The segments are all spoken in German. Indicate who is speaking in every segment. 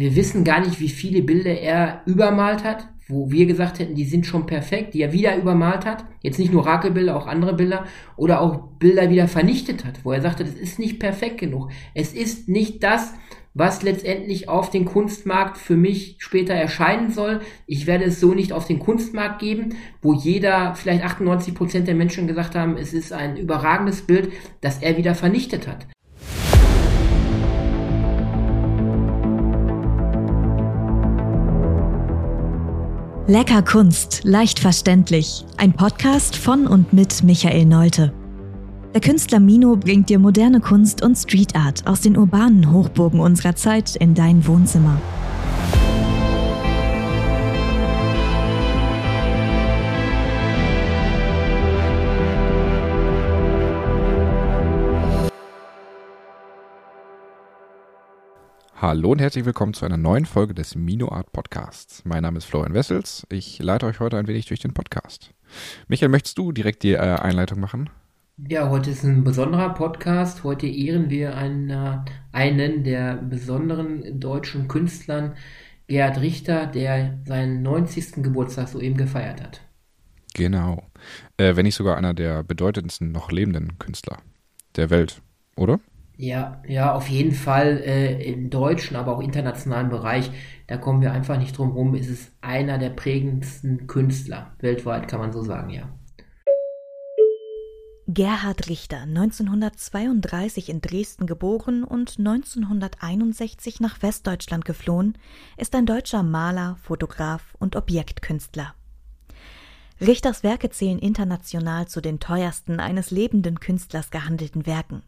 Speaker 1: wir wissen gar nicht, wie viele Bilder er übermalt hat, wo wir gesagt hätten, die sind schon perfekt, die er wieder übermalt hat. Jetzt nicht nur Rakelbilder, auch andere Bilder. Oder auch Bilder wieder vernichtet hat, wo er sagte, das ist nicht perfekt genug. Es ist nicht das, was letztendlich auf den Kunstmarkt für mich später erscheinen soll. Ich werde es so nicht auf den Kunstmarkt geben, wo jeder, vielleicht 98 Prozent der Menschen gesagt haben, es ist ein überragendes Bild, das er wieder vernichtet hat.
Speaker 2: Lecker Kunst, leicht verständlich. Ein Podcast von und mit Michael Neute. Der Künstler Mino bringt dir moderne Kunst und Street Art aus den urbanen Hochburgen unserer Zeit in dein Wohnzimmer.
Speaker 3: Hallo und herzlich willkommen zu einer neuen Folge des Mino Art Podcasts. Mein Name ist Florian Wessels. Ich leite euch heute ein wenig durch den Podcast. Michael, möchtest du direkt die äh, Einleitung machen?
Speaker 1: Ja, heute ist ein besonderer Podcast. Heute ehren wir einen, einen der besonderen deutschen Künstlern, Gerhard Richter, der seinen 90. Geburtstag soeben gefeiert hat.
Speaker 3: Genau. Äh, wenn nicht sogar einer der bedeutendsten noch lebenden Künstler der Welt, oder?
Speaker 1: Ja, ja, auf jeden Fall äh, im deutschen, aber auch internationalen Bereich, da kommen wir einfach nicht drum rum, ist es einer der prägendsten Künstler weltweit, kann man so sagen, ja.
Speaker 2: Gerhard Richter, 1932 in Dresden geboren und 1961 nach Westdeutschland geflohen, ist ein deutscher Maler, Fotograf und Objektkünstler. Richters Werke zählen international zu den teuersten eines lebenden Künstlers gehandelten Werken.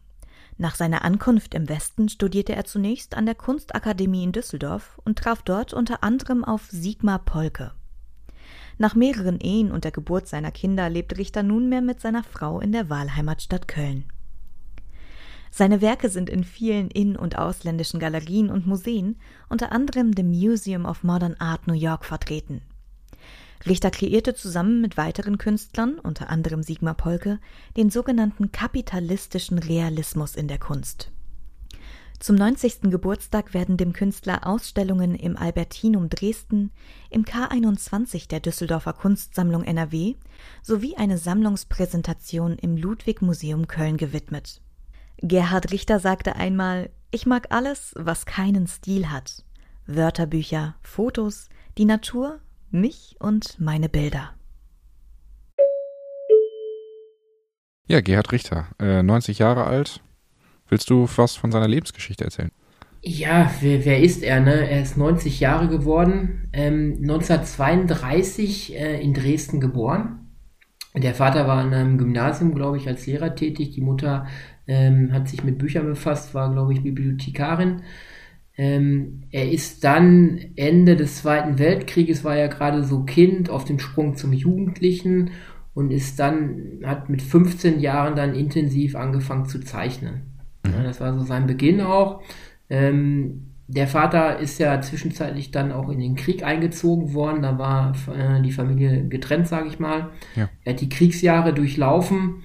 Speaker 2: Nach seiner Ankunft im Westen studierte er zunächst an der Kunstakademie in Düsseldorf und traf dort unter anderem auf Sigmar Polke. Nach mehreren Ehen und der Geburt seiner Kinder lebt Richter nunmehr mit seiner Frau in der Wahlheimatstadt Köln. Seine Werke sind in vielen in- und ausländischen Galerien und Museen, unter anderem dem Museum of Modern Art New York, vertreten. Richter kreierte zusammen mit weiteren Künstlern, unter anderem Sigmar Polke, den sogenannten kapitalistischen Realismus in der Kunst. Zum 90. Geburtstag werden dem Künstler Ausstellungen im Albertinum Dresden, im K21 der Düsseldorfer Kunstsammlung NRW sowie eine Sammlungspräsentation im Ludwig Museum Köln gewidmet. Gerhard Richter sagte einmal, ich mag alles, was keinen Stil hat. Wörterbücher, Fotos, die Natur mich und meine Bilder.
Speaker 3: Ja, Gerhard Richter, äh, 90 Jahre alt. Willst du was von seiner Lebensgeschichte erzählen?
Speaker 1: Ja, wer, wer ist er? Ne? Er ist 90 Jahre geworden, ähm, 1932 äh, in Dresden geboren. Der Vater war an einem Gymnasium, glaube ich, als Lehrer tätig. Die Mutter ähm, hat sich mit Büchern befasst, war, glaube ich, Bibliothekarin. Ähm, er ist dann Ende des Zweiten Weltkrieges, war ja gerade so Kind auf dem Sprung zum Jugendlichen und ist dann, hat mit 15 Jahren dann intensiv angefangen zu zeichnen. Mhm. Ja, das war so sein Beginn auch. Ähm, der Vater ist ja zwischenzeitlich dann auch in den Krieg eingezogen worden. Da war äh, die Familie getrennt, sage ich mal. Ja. Er hat die Kriegsjahre durchlaufen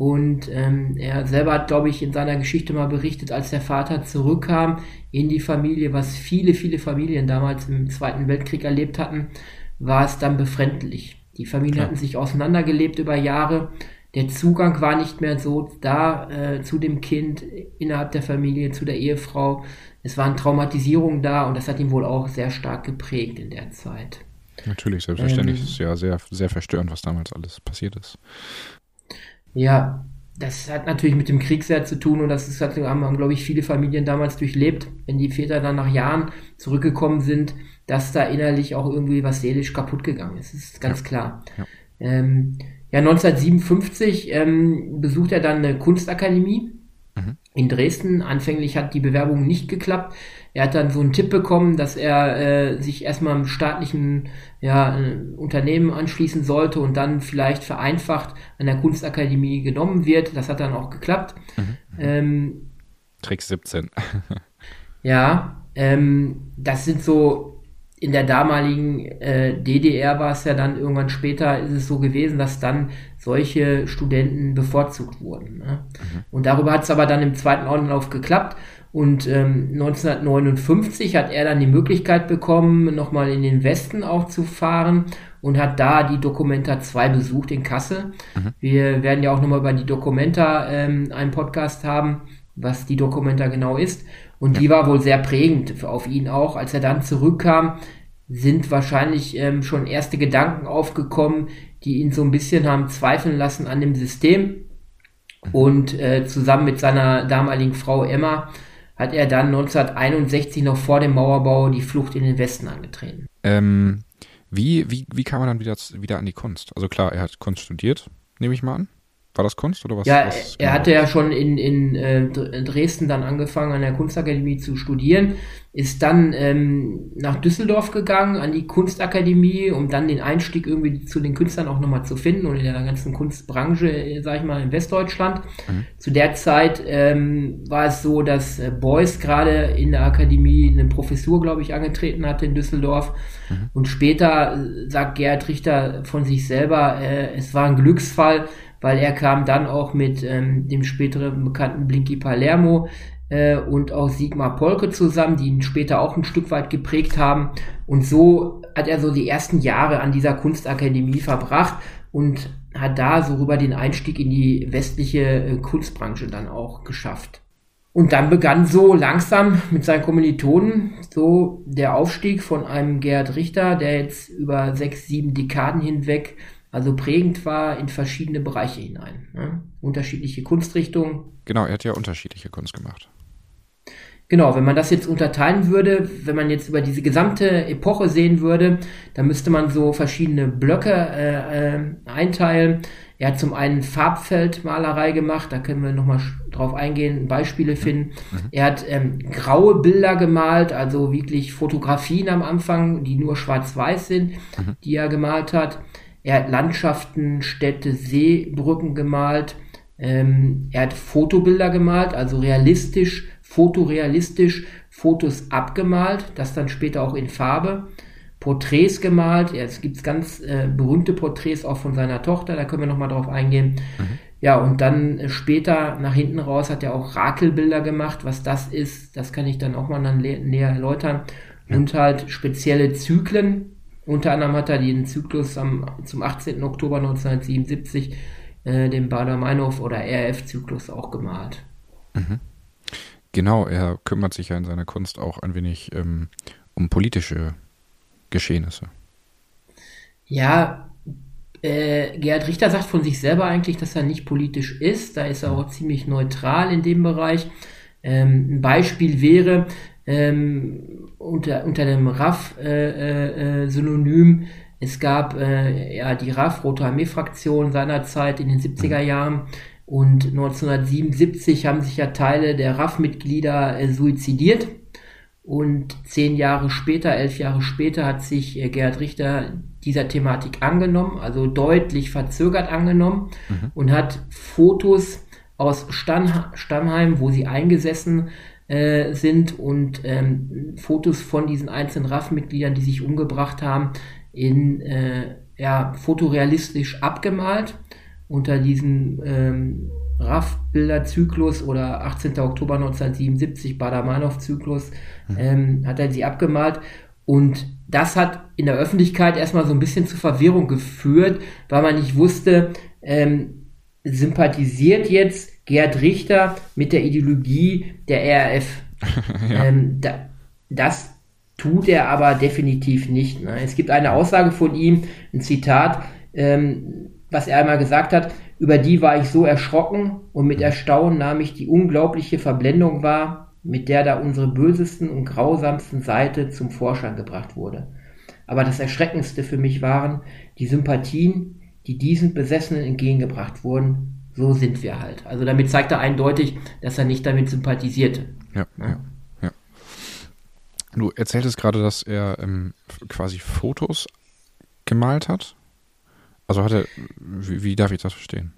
Speaker 1: und ähm, er selber hat, glaube ich, in seiner Geschichte mal berichtet, als der Vater zurückkam in die Familie, was viele, viele Familien damals im Zweiten Weltkrieg erlebt hatten, war es dann befremdlich. Die Familien ja. hatten sich auseinandergelebt über Jahre. Der Zugang war nicht mehr so da äh, zu dem Kind innerhalb der Familie, zu der Ehefrau. Es waren Traumatisierungen da und das hat ihn wohl auch sehr stark geprägt in der Zeit.
Speaker 3: Natürlich, selbstverständlich. Ähm, ist ja sehr, sehr verstörend, was damals alles passiert ist.
Speaker 1: Ja, das hat natürlich mit dem Kriegsjahr zu tun und das ist, haben, haben, glaube ich, viele Familien damals durchlebt, wenn die Väter dann nach Jahren zurückgekommen sind, dass da innerlich auch irgendwie was seelisch kaputt gegangen ist. Das ist ganz ja. klar. Ja. Ähm, ja, 1957 ähm, besucht er dann eine Kunstakademie mhm. in Dresden. Anfänglich hat die Bewerbung nicht geklappt. Er hat dann so einen Tipp bekommen, dass er äh, sich erstmal einem staatlichen ja, äh, Unternehmen anschließen sollte und dann vielleicht vereinfacht an der Kunstakademie genommen wird. Das hat dann auch geklappt. Mhm.
Speaker 3: Ähm, Trick 17.
Speaker 1: ja, ähm, das sind so in der damaligen äh, DDR war es ja dann irgendwann später ist es so gewesen, dass dann solche Studenten bevorzugt wurden. Ne? Mhm. Und darüber hat es aber dann im zweiten Anlauf geklappt Und ähm, 1959 hat er dann die Möglichkeit bekommen, nochmal in den Westen auch zu fahren und hat da die Documenta 2 besucht in Kassel. Mhm. Wir werden ja auch nochmal über die Documenta ähm, einen Podcast haben, was die Documenta genau ist. Und ja. die war wohl sehr prägend auf ihn auch. Als er dann zurückkam, sind wahrscheinlich ähm, schon erste Gedanken aufgekommen, die ihn so ein bisschen haben zweifeln lassen an dem System. Mhm. Und äh, zusammen mit seiner damaligen Frau Emma hat er dann 1961 noch vor dem Mauerbau die Flucht in den Westen angetreten.
Speaker 3: Ähm, wie, wie, wie kam man dann wieder, wieder an die Kunst? Also klar, er hat Kunst studiert, nehme ich mal an. War das Kunst oder was?
Speaker 1: Ja,
Speaker 3: was
Speaker 1: er genau? hatte ja schon in, in äh, Dresden dann angefangen, an der Kunstakademie zu studieren, ist dann ähm, nach Düsseldorf gegangen, an die Kunstakademie, um dann den Einstieg irgendwie zu den Künstlern auch nochmal zu finden und in der ganzen Kunstbranche, äh, sag ich mal, in Westdeutschland. Mhm. Zu der Zeit ähm, war es so, dass äh, Beuys gerade in der Akademie eine Professur, glaube ich, angetreten hatte in Düsseldorf. Mhm. Und später sagt Gerhard Richter von sich selber, äh, es war ein Glücksfall, weil er kam dann auch mit ähm, dem späteren bekannten Blinky Palermo äh, und auch Sigmar Polke zusammen, die ihn später auch ein Stück weit geprägt haben. Und so hat er so die ersten Jahre an dieser Kunstakademie verbracht und hat da so rüber den Einstieg in die westliche äh, Kunstbranche dann auch geschafft. Und dann begann so langsam mit seinen Kommilitonen so der Aufstieg von einem Gerhard Richter, der jetzt über sechs, sieben Dekaden hinweg also prägend war in verschiedene Bereiche hinein. Ne? Unterschiedliche Kunstrichtungen.
Speaker 3: Genau, er hat ja unterschiedliche Kunst gemacht.
Speaker 1: Genau, wenn man das jetzt unterteilen würde, wenn man jetzt über diese gesamte Epoche sehen würde, dann müsste man so verschiedene Blöcke äh, äh, einteilen. Er hat zum einen Farbfeldmalerei gemacht, da können wir nochmal drauf eingehen, Beispiele finden. Mhm. Er hat ähm, graue Bilder gemalt, also wirklich Fotografien am Anfang, die nur schwarz-weiß sind, mhm. die er gemalt hat. Er hat Landschaften, Städte, Seebrücken gemalt. Ähm, er hat Fotobilder gemalt, also realistisch, fotorealistisch, Fotos abgemalt, das dann später auch in Farbe. Porträts gemalt. Ja, es gibt ganz äh, berühmte Porträts auch von seiner Tochter, da können wir nochmal drauf eingehen. Mhm. Ja, und dann äh, später nach hinten raus hat er auch Rakelbilder gemacht. Was das ist, das kann ich dann auch mal dann näher erläutern. Ja. Und halt spezielle Zyklen, unter anderem hat er den Zyklus am, zum 18. Oktober 1977, äh, den Bader-Meinhof oder RF-Zyklus auch gemalt.
Speaker 3: Mhm. Genau, er kümmert sich ja in seiner Kunst auch ein wenig ähm, um politische Geschehnisse.
Speaker 1: Ja, äh, Gerhard Richter sagt von sich selber eigentlich, dass er nicht politisch ist. Da ist er auch ziemlich neutral in dem Bereich. Ähm, ein Beispiel wäre, ähm, unter, unter dem RAF-Synonym. Äh, äh, es gab äh, ja die RAF, Rote Armee-Fraktion seinerzeit in den 70er Jahren. Und 1977 haben sich ja Teile der RAF-Mitglieder äh, suizidiert. Und zehn Jahre später, elf Jahre später, hat sich äh, Gerhard Richter dieser Thematik angenommen, also deutlich verzögert angenommen mhm. und hat Fotos aus Stammheim, wo sie eingesessen äh, sind und ähm, Fotos von diesen einzelnen RAF-Mitgliedern, die sich umgebracht haben, in äh, ja, fotorealistisch abgemalt unter diesem ähm, RAF-Bilderzyklus oder 18. Oktober 1977 Bader-Meinhof-Zyklus mhm. ähm, hat er sie abgemalt und das hat in der Öffentlichkeit erstmal so ein bisschen zu Verwirrung geführt, weil man nicht wusste, ähm, sympathisiert jetzt Gerhard Richter mit der Ideologie der RAF. ja. ähm, da, das tut er aber definitiv nicht. Ne? Es gibt eine Aussage von ihm, ein Zitat, ähm, was er einmal gesagt hat, über die war ich so erschrocken und mit Erstaunen nahm ich die unglaubliche Verblendung wahr, mit der da unsere bösesten und grausamsten Seite zum Vorschein gebracht wurde. Aber das Erschreckendste für mich waren die Sympathien, die diesen Besessenen entgegengebracht wurden, so sind wir halt. Also damit zeigt er eindeutig, dass er nicht damit sympathisierte.
Speaker 3: Ja, ja. ja. Du erzähltest gerade, dass er ähm, quasi Fotos gemalt hat. Also hat er, wie, wie darf ich das verstehen?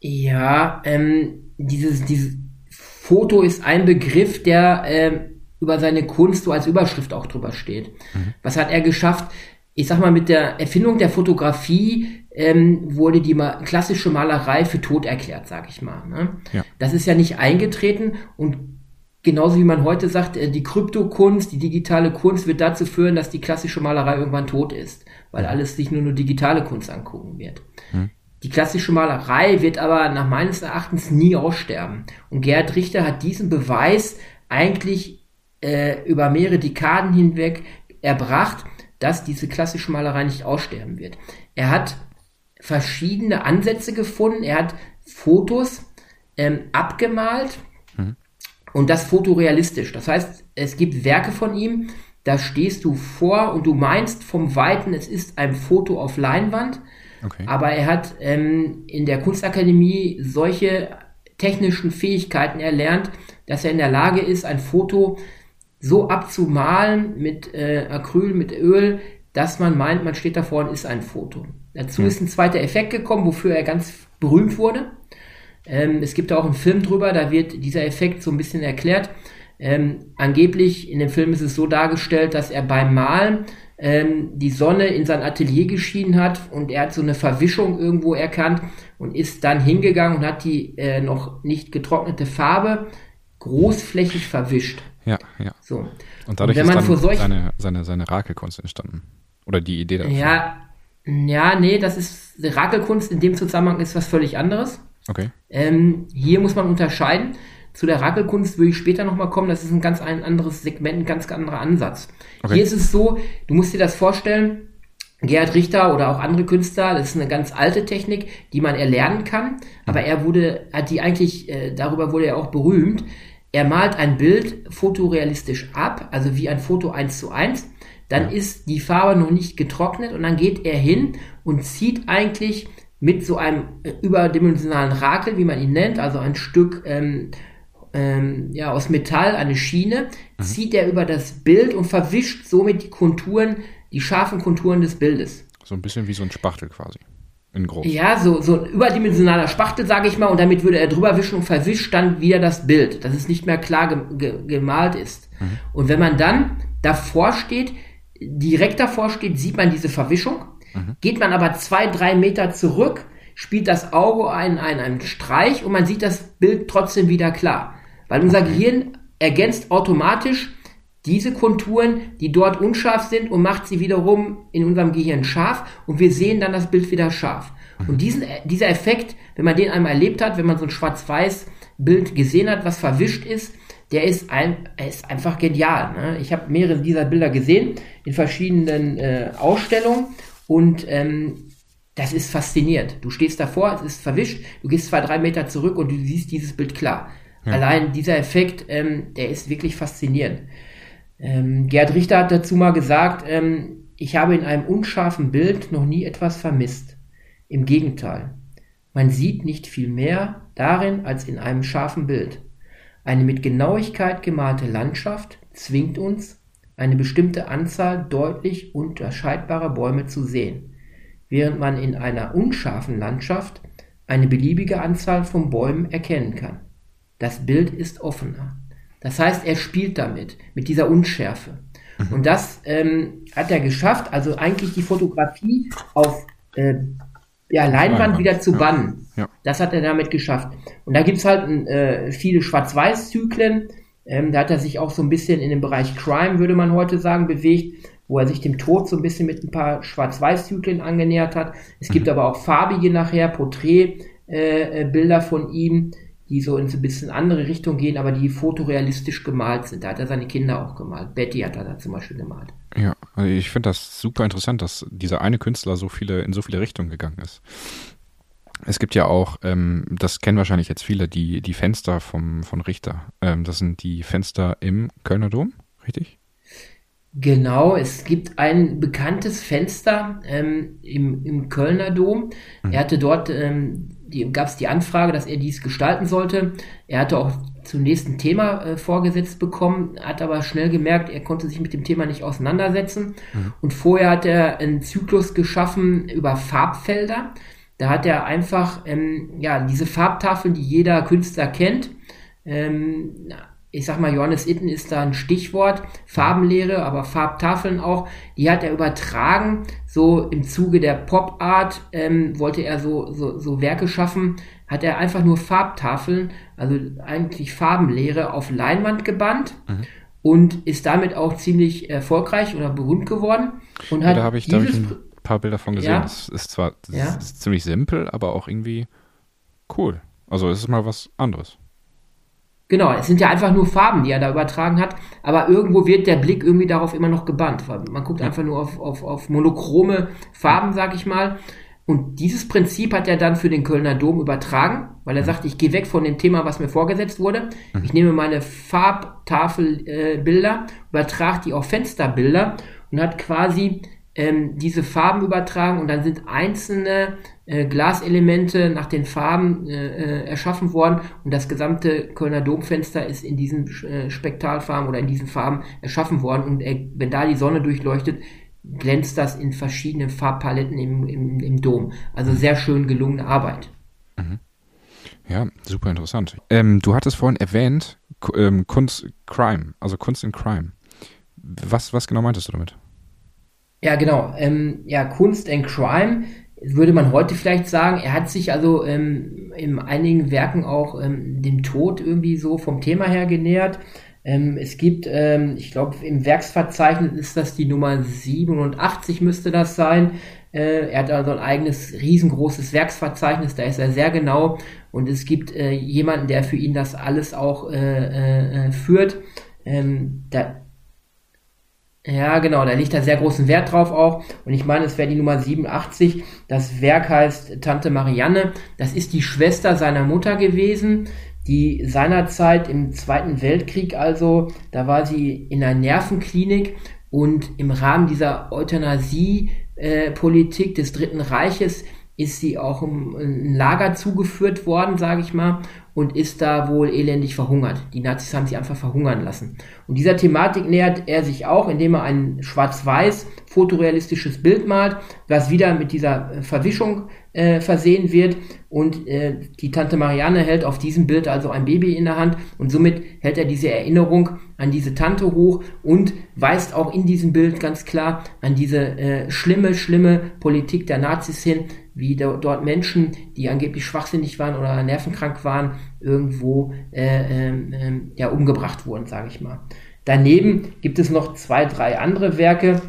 Speaker 1: Ja, ähm, dieses, dieses Foto ist ein Begriff, der ähm, über seine Kunst so als Überschrift auch drüber steht. Mhm. Was hat er geschafft? Ich sag mal, mit der Erfindung der Fotografie ähm, wurde die ma klassische Malerei für tot erklärt, sag ich mal. Ne? Ja. Das ist ja nicht eingetreten und genauso wie man heute sagt, äh, die Kryptokunst, die digitale Kunst wird dazu führen, dass die klassische Malerei irgendwann tot ist, weil alles sich nur nur digitale Kunst angucken wird. Hm. Die klassische Malerei wird aber nach meines Erachtens nie aussterben. Und Gerhard Richter hat diesen Beweis eigentlich äh, über mehrere Dekaden hinweg erbracht, dass diese klassische Malerei nicht aussterben wird. Er hat verschiedene Ansätze gefunden, er hat Fotos ähm, abgemalt mhm. und das fotorealistisch. Das heißt, es gibt Werke von ihm, da stehst du vor und du meinst vom Weiten, es ist ein Foto auf Leinwand. Okay. Aber er hat ähm, in der Kunstakademie solche technischen Fähigkeiten erlernt, dass er in der Lage ist, ein Foto so abzumalen mit äh, Acryl, mit Öl, dass man meint, man steht davor und ist ein Foto. Dazu ja. ist ein zweiter Effekt gekommen, wofür er ganz berühmt wurde. Ähm, es gibt auch einen Film drüber, da wird dieser Effekt so ein bisschen erklärt. Ähm, angeblich in dem Film ist es so dargestellt, dass er beim Malen ähm, die Sonne in sein Atelier geschienen hat und er hat so eine Verwischung irgendwo erkannt und ist dann hingegangen und hat die äh, noch nicht getrocknete Farbe großflächig verwischt.
Speaker 3: Ja, ja.
Speaker 1: So.
Speaker 3: Und dadurch und ist dann solch... seine, seine, seine Rakelkunst entstanden. Oder die Idee
Speaker 1: dafür. Ja, ja, nee, das ist Rakelkunst in dem Zusammenhang ist was völlig anderes.
Speaker 3: Okay.
Speaker 1: Ähm, hier muss man unterscheiden. Zu der Rakelkunst würde ich später nochmal kommen. Das ist ein ganz ein anderes Segment, ein ganz anderer Ansatz. Okay. Hier ist es so, du musst dir das vorstellen, Gerhard Richter oder auch andere Künstler, das ist eine ganz alte Technik, die man erlernen kann, aber er wurde, hat die eigentlich, äh, darüber wurde er auch berühmt. Er malt ein Bild fotorealistisch ab, also wie ein Foto eins zu eins. Dann ist die Farbe noch nicht getrocknet und dann geht er hin und zieht eigentlich mit so einem äh, überdimensionalen Rakel, wie man ihn nennt, also ein Stück ähm, ähm, ja, aus Metall, eine Schiene, mhm. zieht er über das Bild und verwischt somit die Konturen, die scharfen Konturen des Bildes.
Speaker 3: So ein bisschen wie so ein Spachtel quasi. In groß.
Speaker 1: Ja, so, so ein überdimensionaler Spachtel, sage ich mal, und damit würde er drüber wischen und verwischt dann wieder das Bild, dass es nicht mehr klar ge ge gemalt ist. Mhm. Und wenn man dann davor steht, direkt davor steht, sieht man diese Verwischung. Mhm. Geht man aber zwei, drei Meter zurück, spielt das Auge einen, einen, einen Streich und man sieht das Bild trotzdem wieder klar. Weil unser okay. Gehirn ergänzt automatisch diese Konturen, die dort unscharf sind und macht sie wiederum in unserem Gehirn scharf und wir sehen dann das Bild wieder scharf. Und diesen, dieser Effekt, wenn man den einmal erlebt hat, wenn man so ein schwarz-weiß Bild gesehen hat, was verwischt ist, der ist, ein, ist einfach genial. Ne? Ich habe mehrere dieser Bilder gesehen in verschiedenen äh, Ausstellungen und ähm, das ist faszinierend. Du stehst davor, es ist verwischt, du gehst zwei, drei Meter zurück und du siehst dieses Bild klar. Ja. Allein dieser Effekt, ähm, der ist wirklich faszinierend. Ähm, Gerd Richter hat dazu mal gesagt, ähm, ich habe in einem unscharfen Bild noch nie etwas vermisst. Im Gegenteil. Man sieht nicht viel mehr darin als in einem scharfen Bild. Eine mit Genauigkeit gemalte Landschaft zwingt uns, eine bestimmte Anzahl deutlich unterscheidbarer Bäume zu sehen, während man in einer unscharfen Landschaft eine beliebige Anzahl von Bäumen erkennen kann. Das Bild ist offener. Das heißt, er spielt damit, mit dieser Unschärfe. Mhm. Und das ähm, hat er geschafft, also eigentlich die Fotografie auf äh, ja, Leinwand wieder zu bannen. Ja. Das hat er damit geschafft. Und da gibt's halt äh, viele Schwarz-Weiß-Zyklen. Ähm, da hat er sich auch so ein bisschen in dem Bereich Crime, würde man heute sagen, bewegt, wo er sich dem Tod so ein bisschen mit ein paar Schwarz-Weiß-Zyklen angenähert hat. Es mhm. gibt aber auch farbige nachher Porträtbilder äh, äh von ihm die so in so ein bisschen andere Richtung gehen, aber die fotorealistisch gemalt sind. Da hat er seine Kinder auch gemalt. Betty hat er da zum Beispiel gemalt.
Speaker 3: Ja, also ich finde das super interessant, dass dieser eine Künstler so viele in so viele Richtungen gegangen ist. Es gibt ja auch, ähm, das kennen wahrscheinlich jetzt viele, die, die Fenster vom, von Richter. Ähm, das sind die Fenster im Kölner Dom, richtig?
Speaker 1: Genau, es gibt ein bekanntes Fenster ähm, im, im Kölner Dom. Mhm. Er hatte dort ähm, gab es die Anfrage, dass er dies gestalten sollte. Er hatte auch zunächst ein Thema äh, vorgesetzt bekommen, hat aber schnell gemerkt, er konnte sich mit dem Thema nicht auseinandersetzen. Mhm. Und vorher hat er einen Zyklus geschaffen über Farbfelder. Da hat er einfach ähm, ja diese Farbtafeln, die jeder Künstler kennt, ähm, ich sag mal, Johannes Itten ist da ein Stichwort, Farbenlehre, aber Farbtafeln auch, die hat er übertragen, so im Zuge der Pop Art ähm, wollte er so, so, so Werke schaffen, hat er einfach nur Farbtafeln, also eigentlich Farbenlehre auf Leinwand gebannt mhm. und ist damit auch ziemlich erfolgreich oder berühmt geworden. Und
Speaker 3: hat ja, da habe ich, hab ich ein paar Bilder von gesehen. Ja. Das ist zwar das ja. ist ziemlich simpel, aber auch irgendwie cool. Also es ist mal was anderes.
Speaker 1: Genau, es sind ja einfach nur Farben, die er da übertragen hat, aber irgendwo wird der Blick irgendwie darauf immer noch gebannt. Weil man guckt einfach nur auf, auf, auf monochrome Farben, sag ich mal. Und dieses Prinzip hat er dann für den Kölner Dom übertragen, weil er mhm. sagt, ich gehe weg von dem Thema, was mir vorgesetzt wurde. Mhm. Ich nehme meine Farbtafelbilder, äh, übertrage die auf Fensterbilder und hat quasi ähm, diese Farben übertragen und dann sind einzelne äh, Glaselemente nach den Farben äh, äh, erschaffen worden und das gesamte Kölner Domfenster ist in diesen äh, Spektralfarben oder in diesen Farben erschaffen worden und äh, wenn da die Sonne durchleuchtet, glänzt das in verschiedenen Farbpaletten im, im, im Dom. Also sehr schön gelungene Arbeit. Mhm.
Speaker 3: Ja, super interessant. Ähm, du hattest vorhin erwähnt, ähm, Kunst Crime, also Kunst in Crime. Was, was genau meintest du damit?
Speaker 1: Ja, genau. Ähm, ja, Kunst and Crime würde man heute vielleicht sagen. Er hat sich also ähm, in einigen Werken auch ähm, dem Tod irgendwie so vom Thema her genähert. Ähm, es gibt, ähm, ich glaube, im Werksverzeichnis ist das die Nummer 87, müsste das sein. Äh, er hat also ein eigenes riesengroßes Werksverzeichnis, da ist er sehr genau. Und es gibt äh, jemanden, der für ihn das alles auch äh, äh, äh führt. Ähm, da, ja, genau, da liegt da sehr großen Wert drauf auch. Und ich meine, es wäre die Nummer 87. Das Werk heißt Tante Marianne. Das ist die Schwester seiner Mutter gewesen, die seinerzeit im Zweiten Weltkrieg also, da war sie in einer Nervenklinik und im Rahmen dieser Euthanasie-Politik des Dritten Reiches ist sie auch im, ein Lager zugeführt worden, sage ich mal, und ist da wohl elendig verhungert. Die Nazis haben sie einfach verhungern lassen. Und dieser Thematik nähert er sich auch, indem er ein schwarz-weiß fotorealistisches Bild malt, was wieder mit dieser äh, Verwischung äh, versehen wird. Und äh, die Tante Marianne hält auf diesem Bild also ein Baby in der Hand und somit hält er diese Erinnerung an diese Tante hoch und weist auch in diesem Bild ganz klar an diese äh, schlimme, schlimme Politik der Nazis hin, wie dort Menschen, die angeblich schwachsinnig waren oder nervenkrank waren, irgendwo äh, äh, ja, umgebracht wurden, sage ich mal. Daneben gibt es noch zwei, drei andere Werke.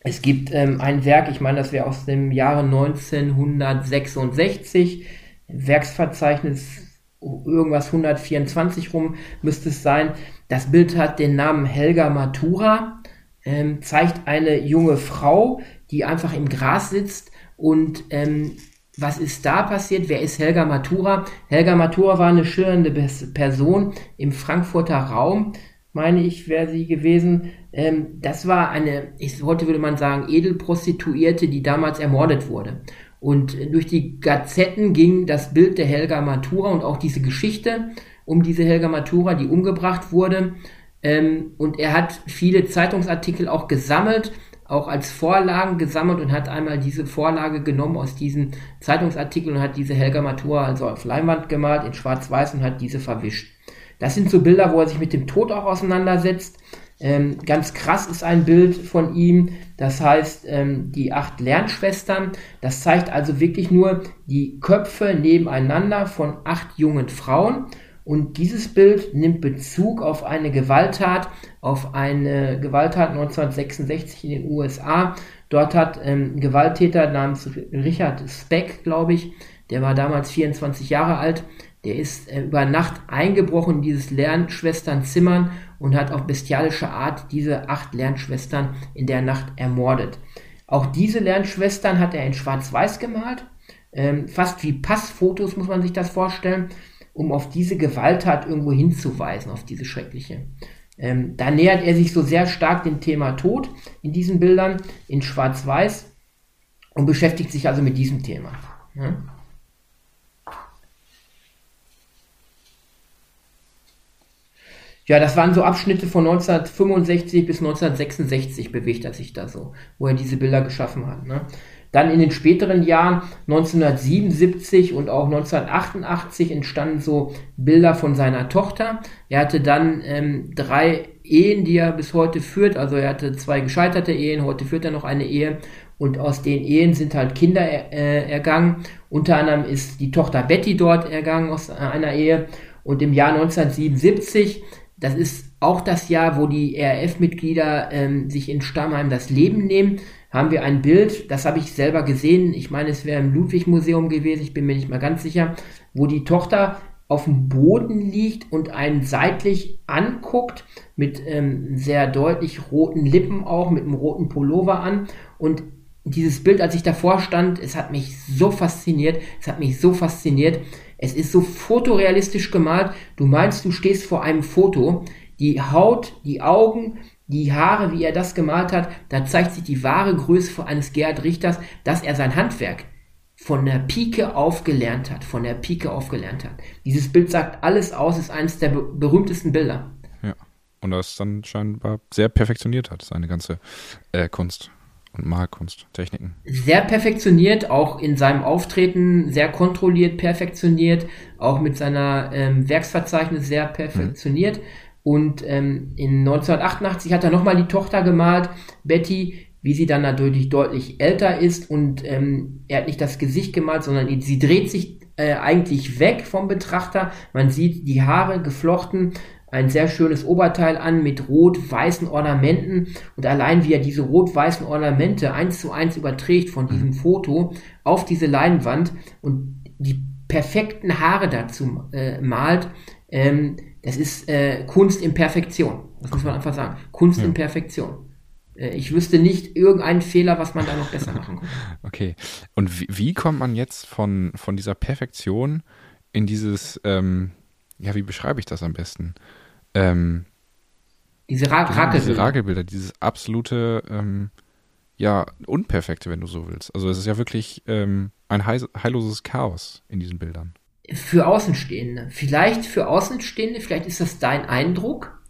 Speaker 1: Es gibt ähm, ein Werk, ich meine, das wäre aus dem Jahre 1966, Werksverzeichnis irgendwas 124 rum müsste es sein. Das Bild hat den Namen Helga Matura, ähm, zeigt eine junge Frau, die einfach im Gras sitzt und ähm, was ist da passiert? Wer ist Helga Matura? Helga Matura war eine schillernde Person im Frankfurter Raum, meine ich, wäre sie gewesen. Ähm, das war eine, ich, heute würde man sagen, Edelprostituierte, die damals ermordet wurde. Und durch die Gazetten ging das Bild der Helga Matura und auch diese Geschichte um diese Helga Matura, die umgebracht wurde. Ähm, und er hat viele Zeitungsartikel auch gesammelt auch als Vorlagen gesammelt und hat einmal diese Vorlage genommen aus diesen Zeitungsartikeln und hat diese Helga Matura also auf Leinwand gemalt in schwarz-weiß und hat diese verwischt. Das sind so Bilder, wo er sich mit dem Tod auch auseinandersetzt. Ähm, ganz krass ist ein Bild von ihm, das heißt ähm, die acht Lernschwestern. Das zeigt also wirklich nur die Köpfe nebeneinander von acht jungen Frauen und dieses Bild nimmt Bezug auf eine Gewalttat, auf eine Gewalttat 1966 in den USA. Dort hat ähm, ein Gewalttäter namens Richard Speck, glaube ich, der war damals 24 Jahre alt, der ist äh, über Nacht eingebrochen in dieses Lernschwesternzimmern und hat auf bestialische Art diese acht Lernschwestern in der Nacht ermordet. Auch diese Lernschwestern hat er in Schwarz-Weiß gemalt, ähm, fast wie Passfotos muss man sich das vorstellen um auf diese Gewalttat irgendwo hinzuweisen, auf diese schreckliche. Ähm, da nähert er sich so sehr stark dem Thema Tod in diesen Bildern in Schwarz-Weiß und beschäftigt sich also mit diesem Thema. Ja? Ja, das waren so Abschnitte von 1965 bis 1966 bewegt er sich da so, wo er diese Bilder geschaffen hat. Ne? Dann in den späteren Jahren, 1977 und auch 1988, entstanden so Bilder von seiner Tochter. Er hatte dann ähm, drei Ehen, die er bis heute führt. Also er hatte zwei gescheiterte Ehen, heute führt er noch eine Ehe. Und aus den Ehen sind halt Kinder äh, ergangen. Unter anderem ist die Tochter Betty dort ergangen aus einer Ehe. Und im Jahr 1977, das ist auch das Jahr, wo die RAF-Mitglieder ähm, sich in Stammheim das Leben nehmen, haben wir ein Bild, das habe ich selber gesehen. Ich meine, es wäre im Ludwig-Museum gewesen, ich bin mir nicht mal ganz sicher, wo die Tochter auf dem Boden liegt und einen seitlich anguckt, mit ähm, sehr deutlich roten Lippen auch, mit einem roten Pullover an. Und dieses Bild, als ich davor stand, es hat mich so fasziniert, es hat mich so fasziniert. Es ist so fotorealistisch gemalt. Du meinst, du stehst vor einem Foto. Die Haut, die Augen, die Haare, wie er das gemalt hat, da zeigt sich die wahre Größe eines Gerhard Richters, dass er sein Handwerk von der Pike auf gelernt hat, von der Pike auf gelernt hat. Dieses Bild sagt alles aus, ist eines der berühmtesten Bilder.
Speaker 3: Ja, und das dann scheinbar sehr perfektioniert hat, seine ganze äh, Kunst und Malkunst, Techniken.
Speaker 1: Sehr perfektioniert, auch in seinem Auftreten sehr kontrolliert, perfektioniert, auch mit seiner ähm, Werksverzeichnis sehr perfektioniert. Mhm. Und ähm, in 1988 hat er nochmal die Tochter gemalt, Betty, wie sie dann natürlich deutlich älter ist. Und ähm, er hat nicht das Gesicht gemalt, sondern sie dreht sich äh, eigentlich weg vom Betrachter. Man sieht die Haare geflochten, ein sehr schönes Oberteil an mit rot-weißen Ornamenten. Und allein wie er diese rot-weißen Ornamente eins zu eins überträgt von diesem Foto auf diese Leinwand und die perfekten Haare dazu äh, malt, ähm, das ist äh, Kunst in Perfektion. Das muss man einfach sagen. Kunst ja. in Perfektion. Äh, ich wüsste nicht irgendeinen Fehler, was man da noch besser machen könnte.
Speaker 3: Okay. Und wie, wie, kommt man jetzt von, von dieser Perfektion in dieses, ähm, ja, wie beschreibe ich das am besten? Ähm,
Speaker 1: diese Ra Rakelbilder.
Speaker 3: Diese Rakelbilder, dieses absolute, ähm, ja, unperfekte, wenn du so willst. Also es ist ja wirklich ähm, ein heilloses Chaos in diesen Bildern
Speaker 1: für Außenstehende. Vielleicht für Außenstehende, vielleicht ist das dein Eindruck,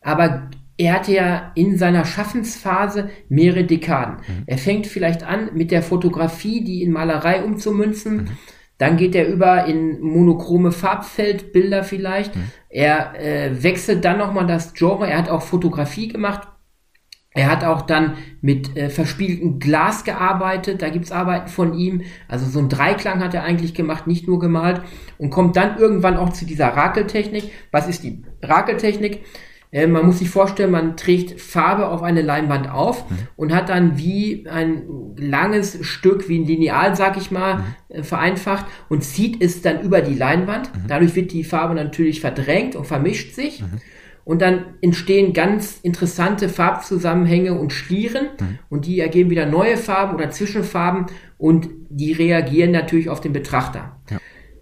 Speaker 1: aber er hatte ja in seiner Schaffensphase mehrere Dekaden. Mhm. Er fängt vielleicht an mit der Fotografie, die in Malerei umzumünzen. Mhm. Dann geht er über in monochrome Farbfeldbilder vielleicht. Mhm. Er äh, wechselt dann nochmal das Genre. Er hat auch Fotografie gemacht, er hat auch dann mit äh, verspieltem Glas gearbeitet, da gibt's Arbeiten von ihm. Also so ein Dreiklang hat er eigentlich gemacht, nicht nur gemalt. Und kommt dann irgendwann auch zu dieser Rakeltechnik. Was ist die Rakeltechnik? Äh, man muss sich vorstellen, man trägt Farbe auf eine Leinwand auf mhm. und hat dann wie ein langes Stück, wie ein Lineal, sag ich mal, mhm. äh, vereinfacht und zieht es dann über die Leinwand. Mhm. Dadurch wird die Farbe natürlich verdrängt und vermischt sich. Und dann entstehen ganz interessante Farbzusammenhänge und Schlieren mhm. und die ergeben wieder neue Farben oder Zwischenfarben und die reagieren natürlich auf den Betrachter. Ja.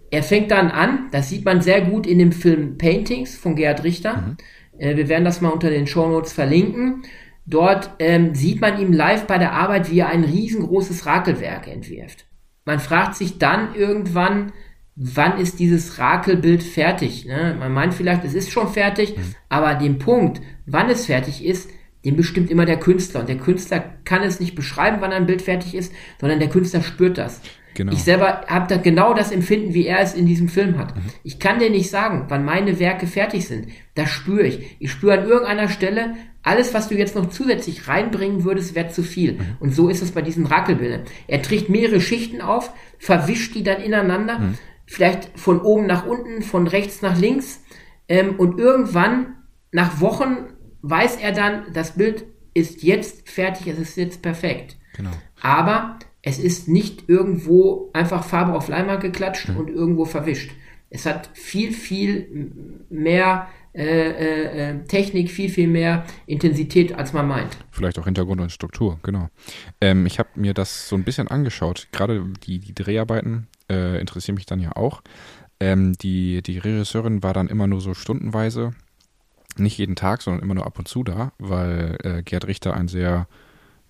Speaker 1: Er fängt dann an, das sieht man sehr gut in dem Film Paintings von Gerhard Richter. Mhm. Äh, wir werden das mal unter den Show Notes verlinken. Dort ähm, sieht man ihm live bei der Arbeit, wie er ein riesengroßes Rakelwerk entwirft. Man fragt sich dann irgendwann, wann ist dieses Rakelbild fertig? Ne? Man meint vielleicht, es ist schon fertig, mhm. aber den Punkt, wann es fertig ist, den bestimmt immer der Künstler. Und der Künstler kann es nicht beschreiben, wann ein Bild fertig ist, sondern der Künstler spürt das. Genau. Ich selber habe da genau das Empfinden, wie er es in diesem Film hat. Mhm. Ich kann dir nicht sagen, wann meine Werke fertig sind. Das spüre ich. Ich spüre an irgendeiner Stelle, alles, was du jetzt noch zusätzlich reinbringen würdest, wäre zu viel. Mhm. Und so ist es bei diesen Rakelbildern. Er trägt mehrere Schichten auf, verwischt die dann ineinander. Mhm vielleicht von oben nach unten, von rechts nach links. Ähm, und irgendwann, nach Wochen, weiß er dann, das Bild ist jetzt fertig, es ist jetzt perfekt. Genau. Aber es ist nicht irgendwo einfach Farbe auf Leinwand geklatscht mhm. und irgendwo verwischt. Es hat viel, viel mehr äh, äh, äh, Technik, viel, viel mehr Intensität, als man meint.
Speaker 3: Vielleicht auch Hintergrund und Struktur, genau. Ähm, ich habe mir das so ein bisschen angeschaut, gerade die, die Dreharbeiten, äh, interessieren mich dann ja auch. Ähm, die, die Regisseurin war dann immer nur so stundenweise, nicht jeden Tag, sondern immer nur ab und zu da, weil äh, Gerd Richter ein sehr,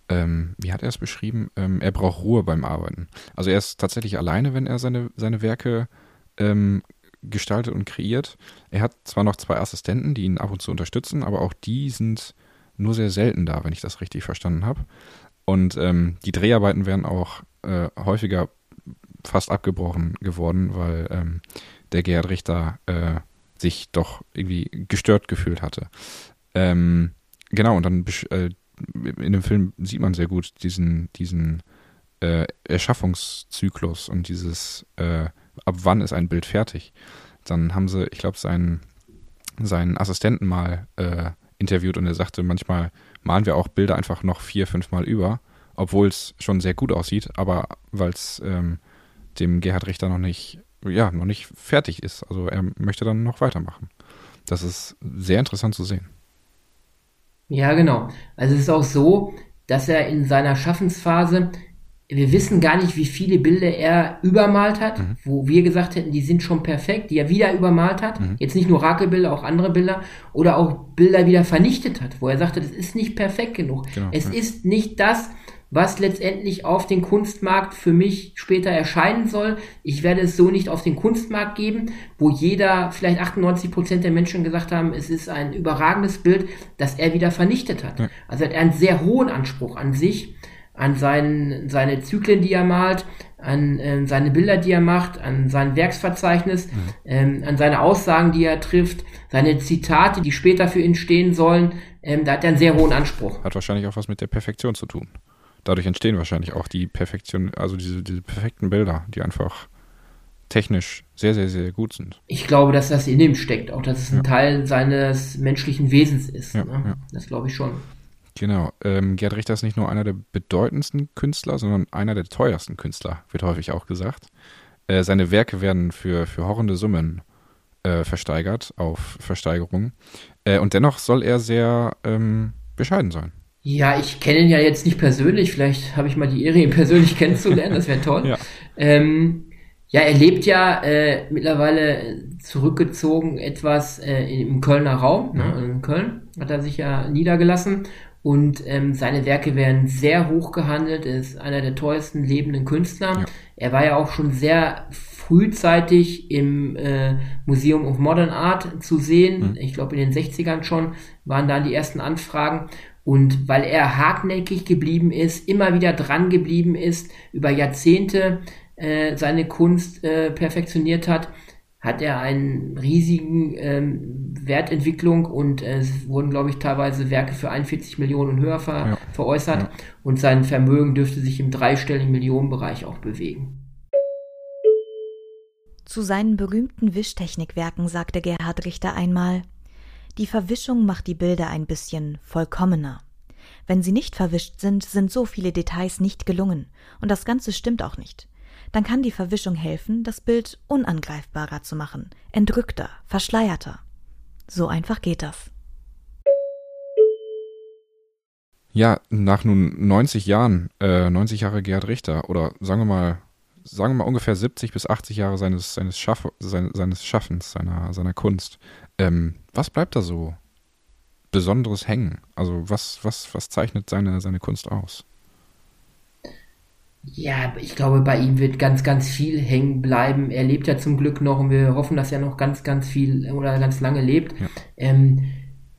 Speaker 3: ähm, wie hat er es beschrieben? Ähm, er braucht Ruhe beim Arbeiten. Also er ist tatsächlich alleine, wenn er seine, seine Werke ähm, gestaltet und kreiert. Er hat zwar noch zwei Assistenten, die ihn ab und zu unterstützen, aber auch die sind nur sehr selten da, wenn ich das richtig verstanden habe. Und ähm, die Dreharbeiten werden auch äh, häufiger fast abgebrochen geworden, weil ähm, der Gerhard Richter äh, sich doch irgendwie gestört gefühlt hatte. Ähm, genau, und dann äh, in dem Film sieht man sehr gut diesen, diesen äh, Erschaffungszyklus und dieses, äh, ab wann ist ein Bild fertig. Dann haben sie, ich glaube, seinen, seinen Assistenten mal äh, interviewt und er sagte, manchmal malen wir auch Bilder einfach noch vier, fünf Mal über, obwohl es schon sehr gut aussieht, aber weil es ähm, dem Gerhard Richter noch nicht, ja, noch nicht fertig ist. Also er möchte dann noch weitermachen. Das ist sehr interessant zu sehen.
Speaker 1: Ja, genau. Also es ist auch so, dass er in seiner Schaffensphase, wir wissen gar nicht, wie viele Bilder er übermalt hat, mhm. wo wir gesagt hätten, die sind schon perfekt, die er wieder übermalt hat. Mhm. Jetzt nicht nur Rakelbilder, auch andere Bilder. Oder auch Bilder wieder vernichtet hat, wo er sagte, das ist nicht perfekt genug. Genau, es ja. ist nicht das, was letztendlich auf den Kunstmarkt für mich später erscheinen soll. Ich werde es so nicht auf den Kunstmarkt geben, wo jeder, vielleicht 98 Prozent der Menschen gesagt haben, es ist ein überragendes Bild, das er wieder vernichtet hat. Ja. Also er hat einen sehr hohen Anspruch an sich, an seinen, seine Zyklen, die er malt, an äh, seine Bilder, die er macht, an sein Werksverzeichnis, mhm. ähm, an seine Aussagen, die er trifft, seine Zitate, die später für ihn stehen sollen. Ähm, da hat er einen sehr hohen Anspruch.
Speaker 3: Hat wahrscheinlich auch was mit der Perfektion zu tun dadurch entstehen wahrscheinlich auch die Perfektion, also diese, diese perfekten Bilder, die einfach technisch sehr, sehr, sehr gut sind.
Speaker 1: Ich glaube, dass das in ihm steckt, auch dass es ein ja. Teil seines menschlichen Wesens ist. Ja, ne? ja. Das glaube ich schon.
Speaker 3: Genau. Ähm, Gerd Richter ist nicht nur einer der bedeutendsten Künstler, sondern einer der teuersten Künstler, wird häufig auch gesagt. Äh, seine Werke werden für, für horrende Summen äh, versteigert auf Versteigerung. Äh, und dennoch soll er sehr ähm, bescheiden sein.
Speaker 1: Ja, ich kenne ihn ja jetzt nicht persönlich. Vielleicht habe ich mal die Ehre, ihn persönlich kennenzulernen. Das wäre toll. ja. Ähm, ja, er lebt ja äh, mittlerweile zurückgezogen etwas äh, im Kölner Raum. Ne? Mhm. In Köln hat er sich ja niedergelassen. Und ähm, seine Werke werden sehr hoch gehandelt. Er ist einer der teuersten lebenden Künstler. Ja. Er war ja auch schon sehr frühzeitig im äh, Museum of Modern Art zu sehen. Mhm. Ich glaube, in den 60ern schon waren da die ersten Anfragen. Und weil er hartnäckig geblieben ist, immer wieder dran geblieben ist, über Jahrzehnte äh, seine Kunst äh, perfektioniert hat, hat er einen riesigen ähm, Wertentwicklung und äh, es wurden, glaube ich, teilweise Werke für 41 Millionen höher ver ja. veräußert ja. und sein Vermögen dürfte sich im dreistelligen Millionenbereich auch bewegen.
Speaker 2: Zu seinen berühmten Wischtechnikwerken sagte Gerhard Richter einmal, die Verwischung macht die Bilder ein bisschen vollkommener. Wenn sie nicht verwischt sind, sind so viele Details nicht gelungen, und das Ganze stimmt auch nicht. Dann kann die Verwischung helfen, das Bild unangreifbarer zu machen, entrückter, verschleierter. So einfach geht das.
Speaker 3: Ja, nach nun 90 Jahren, äh, 90 Jahre Gerhard Richter, oder sagen wir mal, sagen wir mal ungefähr 70 bis 80 Jahre seines, seines, Schaff, seines Schaffens, seiner, seiner Kunst, ähm, was bleibt da so Besonderes hängen? Also was, was, was zeichnet seine, seine Kunst aus?
Speaker 1: Ja, ich glaube, bei ihm wird ganz, ganz viel hängen bleiben. Er lebt ja zum Glück noch und wir hoffen, dass er noch ganz, ganz viel oder ganz lange lebt. Ja. Ähm,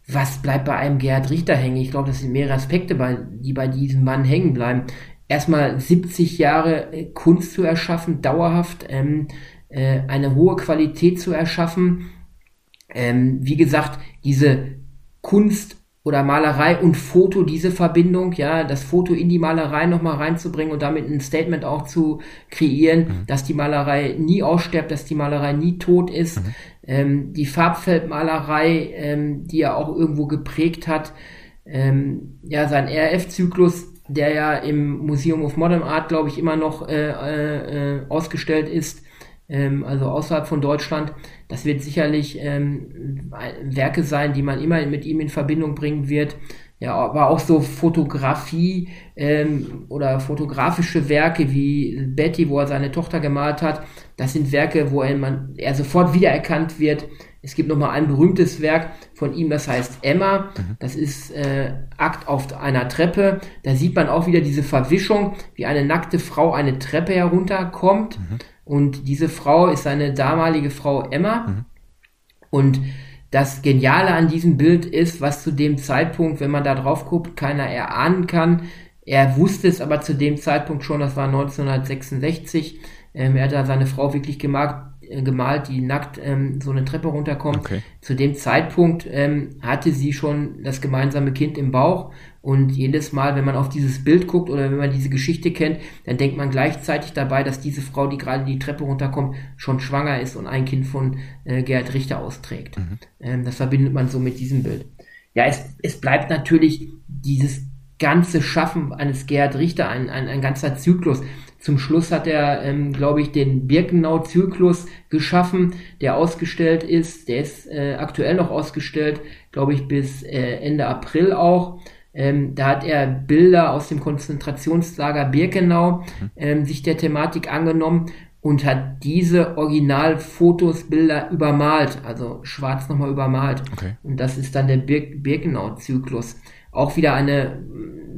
Speaker 1: was bleibt bei einem Gerhard Richter hängen? Ich glaube, das sind mehrere Aspekte, bei, die bei diesem Mann hängen bleiben. Erstmal 70 Jahre äh, Kunst zu erschaffen, dauerhaft ähm, äh, eine hohe Qualität zu erschaffen, ähm, wie gesagt, diese Kunst oder Malerei und Foto, diese Verbindung, ja, das Foto in die Malerei nochmal reinzubringen und damit ein Statement auch zu kreieren, mhm. dass die Malerei nie aussterbt, dass die Malerei nie tot ist. Mhm. Ähm, die Farbfeldmalerei, ähm, die er auch irgendwo geprägt hat, ähm, ja, sein RF-Zyklus, der ja im Museum of Modern Art, glaube ich, immer noch äh, äh, äh ausgestellt ist, ähm, also außerhalb von Deutschland. Das wird sicherlich ähm, Werke sein, die man immer mit ihm in Verbindung bringen wird. Ja, aber auch so Fotografie ähm, oder fotografische Werke wie Betty, wo er seine Tochter gemalt hat, das sind Werke, wo er, man, er sofort wiedererkannt wird. Es gibt noch mal ein berühmtes Werk von ihm, das heißt Emma. Mhm. Das ist äh, Akt auf einer Treppe. Da sieht man auch wieder diese Verwischung, wie eine nackte Frau eine Treppe herunterkommt. Mhm. Und diese Frau ist seine damalige Frau Emma. Mhm. Und das Geniale an diesem Bild ist, was zu dem Zeitpunkt, wenn man da drauf guckt, keiner erahnen kann. Er wusste es aber zu dem Zeitpunkt schon, das war 1966. Ähm, er hat da seine Frau wirklich gemalt. äh, gemalt, die nackt ähm, so eine Treppe runterkommt.
Speaker 3: Okay.
Speaker 1: Zu dem Zeitpunkt ähm, hatte sie schon das gemeinsame Kind im Bauch und jedes Mal, wenn man auf dieses Bild guckt oder wenn man diese Geschichte kennt, dann denkt man gleichzeitig dabei, dass diese Frau, die gerade die Treppe runterkommt, schon schwanger ist und ein Kind von äh, Gerhard Richter austrägt. Mhm. Ähm, das verbindet man so mit diesem Bild. Ja, es, es bleibt natürlich dieses ganze Schaffen eines Gerhard Richter, ein, ein, ein ganzer Zyklus. Zum Schluss hat er, ähm, glaube ich, den Birkenau-Zyklus geschaffen, der ausgestellt ist. Der ist äh, aktuell noch ausgestellt, glaube ich, bis äh, Ende April auch. Ähm, da hat er Bilder aus dem Konzentrationslager Birkenau mhm. ähm, sich der Thematik angenommen und hat diese Originalfotos, Bilder übermalt, also schwarz nochmal übermalt. Okay. Und das ist dann der Bir Birkenau-Zyklus. Auch wieder eine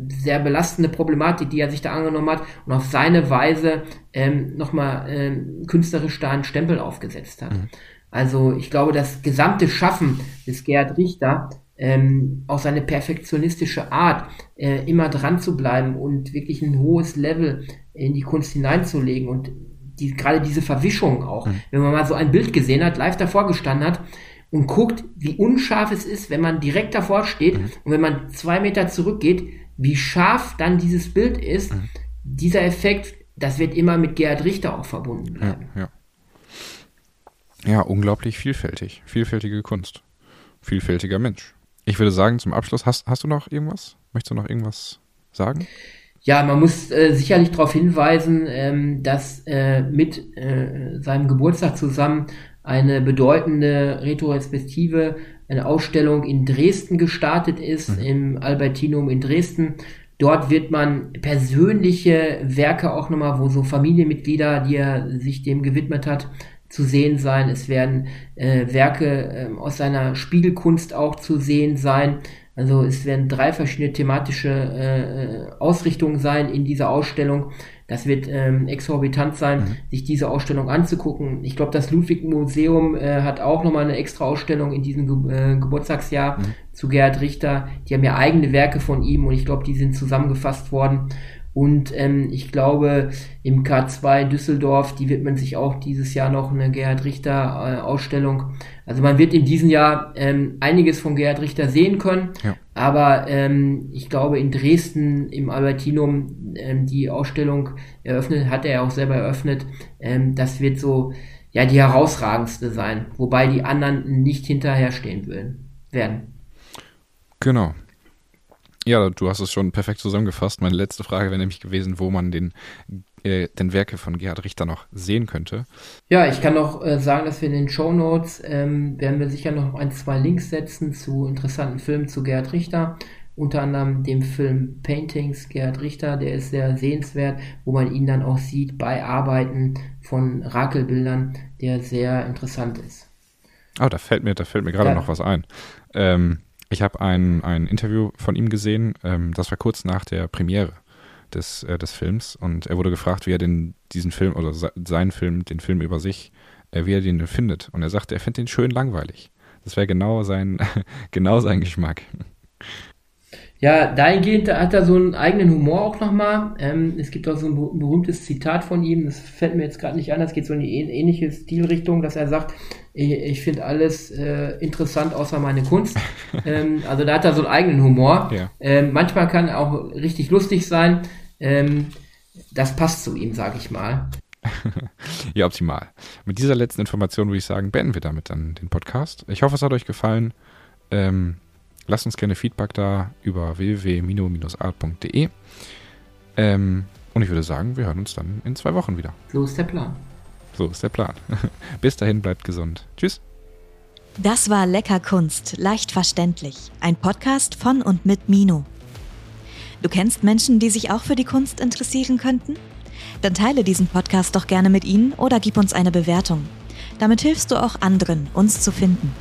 Speaker 1: sehr belastende Problematik, die er sich da angenommen hat und auf seine Weise ähm, nochmal ähm, künstlerisch da einen Stempel aufgesetzt hat. Mhm. Also ich glaube, das gesamte Schaffen des Gerhard Richter, ähm, auch seine perfektionistische Art, äh, immer dran zu bleiben und wirklich ein hohes Level in die Kunst hineinzulegen und die, gerade diese Verwischung auch, mhm. wenn man mal so ein Bild gesehen hat, live davor gestanden hat und guckt, wie unscharf es ist, wenn man direkt davor steht mhm. und wenn man zwei Meter zurückgeht, wie scharf dann dieses Bild ist. Mhm. Dieser Effekt, das wird immer mit Gerhard Richter auch verbunden bleiben.
Speaker 3: Ja, ja. ja, unglaublich vielfältig. Vielfältige Kunst. Vielfältiger Mensch. Ich würde sagen, zum Abschluss, hast, hast du noch irgendwas? Möchtest du noch irgendwas sagen?
Speaker 1: Ja, man muss äh, sicherlich darauf hinweisen, ähm, dass äh, mit äh, seinem Geburtstag zusammen eine bedeutende Retrospektive, eine Ausstellung in Dresden gestartet ist, mhm. im Albertinum in Dresden. Dort wird man persönliche Werke auch nochmal, wo so Familienmitglieder, die er sich dem gewidmet hat, zu sehen sein. Es werden äh, Werke äh, aus seiner Spiegelkunst auch zu sehen sein. Also es werden drei verschiedene thematische äh, Ausrichtungen sein in dieser Ausstellung. Das wird ähm, exorbitant sein, mhm. sich diese Ausstellung anzugucken. Ich glaube, das Ludwig-Museum äh, hat auch nochmal eine extra Ausstellung in diesem Ge äh, Geburtstagsjahr mhm. zu Gerhard Richter. Die haben ja eigene Werke von ihm und ich glaube, die sind zusammengefasst worden. Und ähm, ich glaube, im K2 Düsseldorf, die wird man sich auch dieses Jahr noch eine Gerhard Richter äh, Ausstellung. Also man wird in diesem Jahr ähm, einiges von Gerhard Richter sehen können. Ja. Aber ähm, ich glaube, in Dresden im Albertinum ähm, die Ausstellung eröffnet, hat er auch selber eröffnet. Ähm, das wird so ja die herausragendste sein, wobei die anderen nicht hinterherstehen werden.
Speaker 3: Genau. Ja, du hast es schon perfekt zusammengefasst. Meine letzte Frage wäre nämlich gewesen, wo man den, äh, den Werke von Gerhard Richter noch sehen könnte.
Speaker 1: Ja, ich kann noch äh, sagen, dass wir in den Show Notes ähm, werden wir sicher noch ein, zwei Links setzen zu interessanten Filmen zu Gerhard Richter. Unter anderem dem Film Paintings Gerhard Richter, der ist sehr sehenswert, wo man ihn dann auch sieht bei Arbeiten von Rakelbildern, der sehr interessant ist.
Speaker 3: Ah, oh, da fällt mir, da fällt mir gerade ja. noch was ein. Ähm, ich habe ein, ein Interview von ihm gesehen, ähm, das war kurz nach der Premiere des, äh, des Films und er wurde gefragt, wie er den, diesen Film oder seinen Film, den Film über sich, äh, wie er den findet. Und er sagte, er findet den schön langweilig. Das wäre genau sein, genau sein Geschmack.
Speaker 1: Ja, dahingehend hat er so einen eigenen Humor auch nochmal. Ähm, es gibt auch so ein berühmtes Zitat von ihm, das fällt mir jetzt gerade nicht an, das geht so in die ähnliche Stilrichtung, dass er sagt, ich, ich finde alles äh, interessant außer meine Kunst. ähm, also da hat er so einen eigenen Humor. Ja. Ähm, manchmal kann er auch richtig lustig sein. Ähm, das passt zu ihm, sag ich mal.
Speaker 3: ja, optimal. Mit dieser letzten Information würde ich sagen, beenden wir damit dann den Podcast. Ich hoffe, es hat euch gefallen. Ähm, Lasst uns gerne Feedback da über www.mino-art.de. Ähm, und ich würde sagen, wir hören uns dann in zwei Wochen wieder.
Speaker 1: So ist der Plan.
Speaker 3: So ist der Plan. Bis dahin, bleibt gesund. Tschüss.
Speaker 2: Das war Lecker Kunst, leicht verständlich. Ein Podcast von und mit Mino. Du kennst Menschen, die sich auch für die Kunst interessieren könnten? Dann teile diesen Podcast doch gerne mit ihnen oder gib uns eine Bewertung. Damit hilfst du auch anderen, uns zu finden.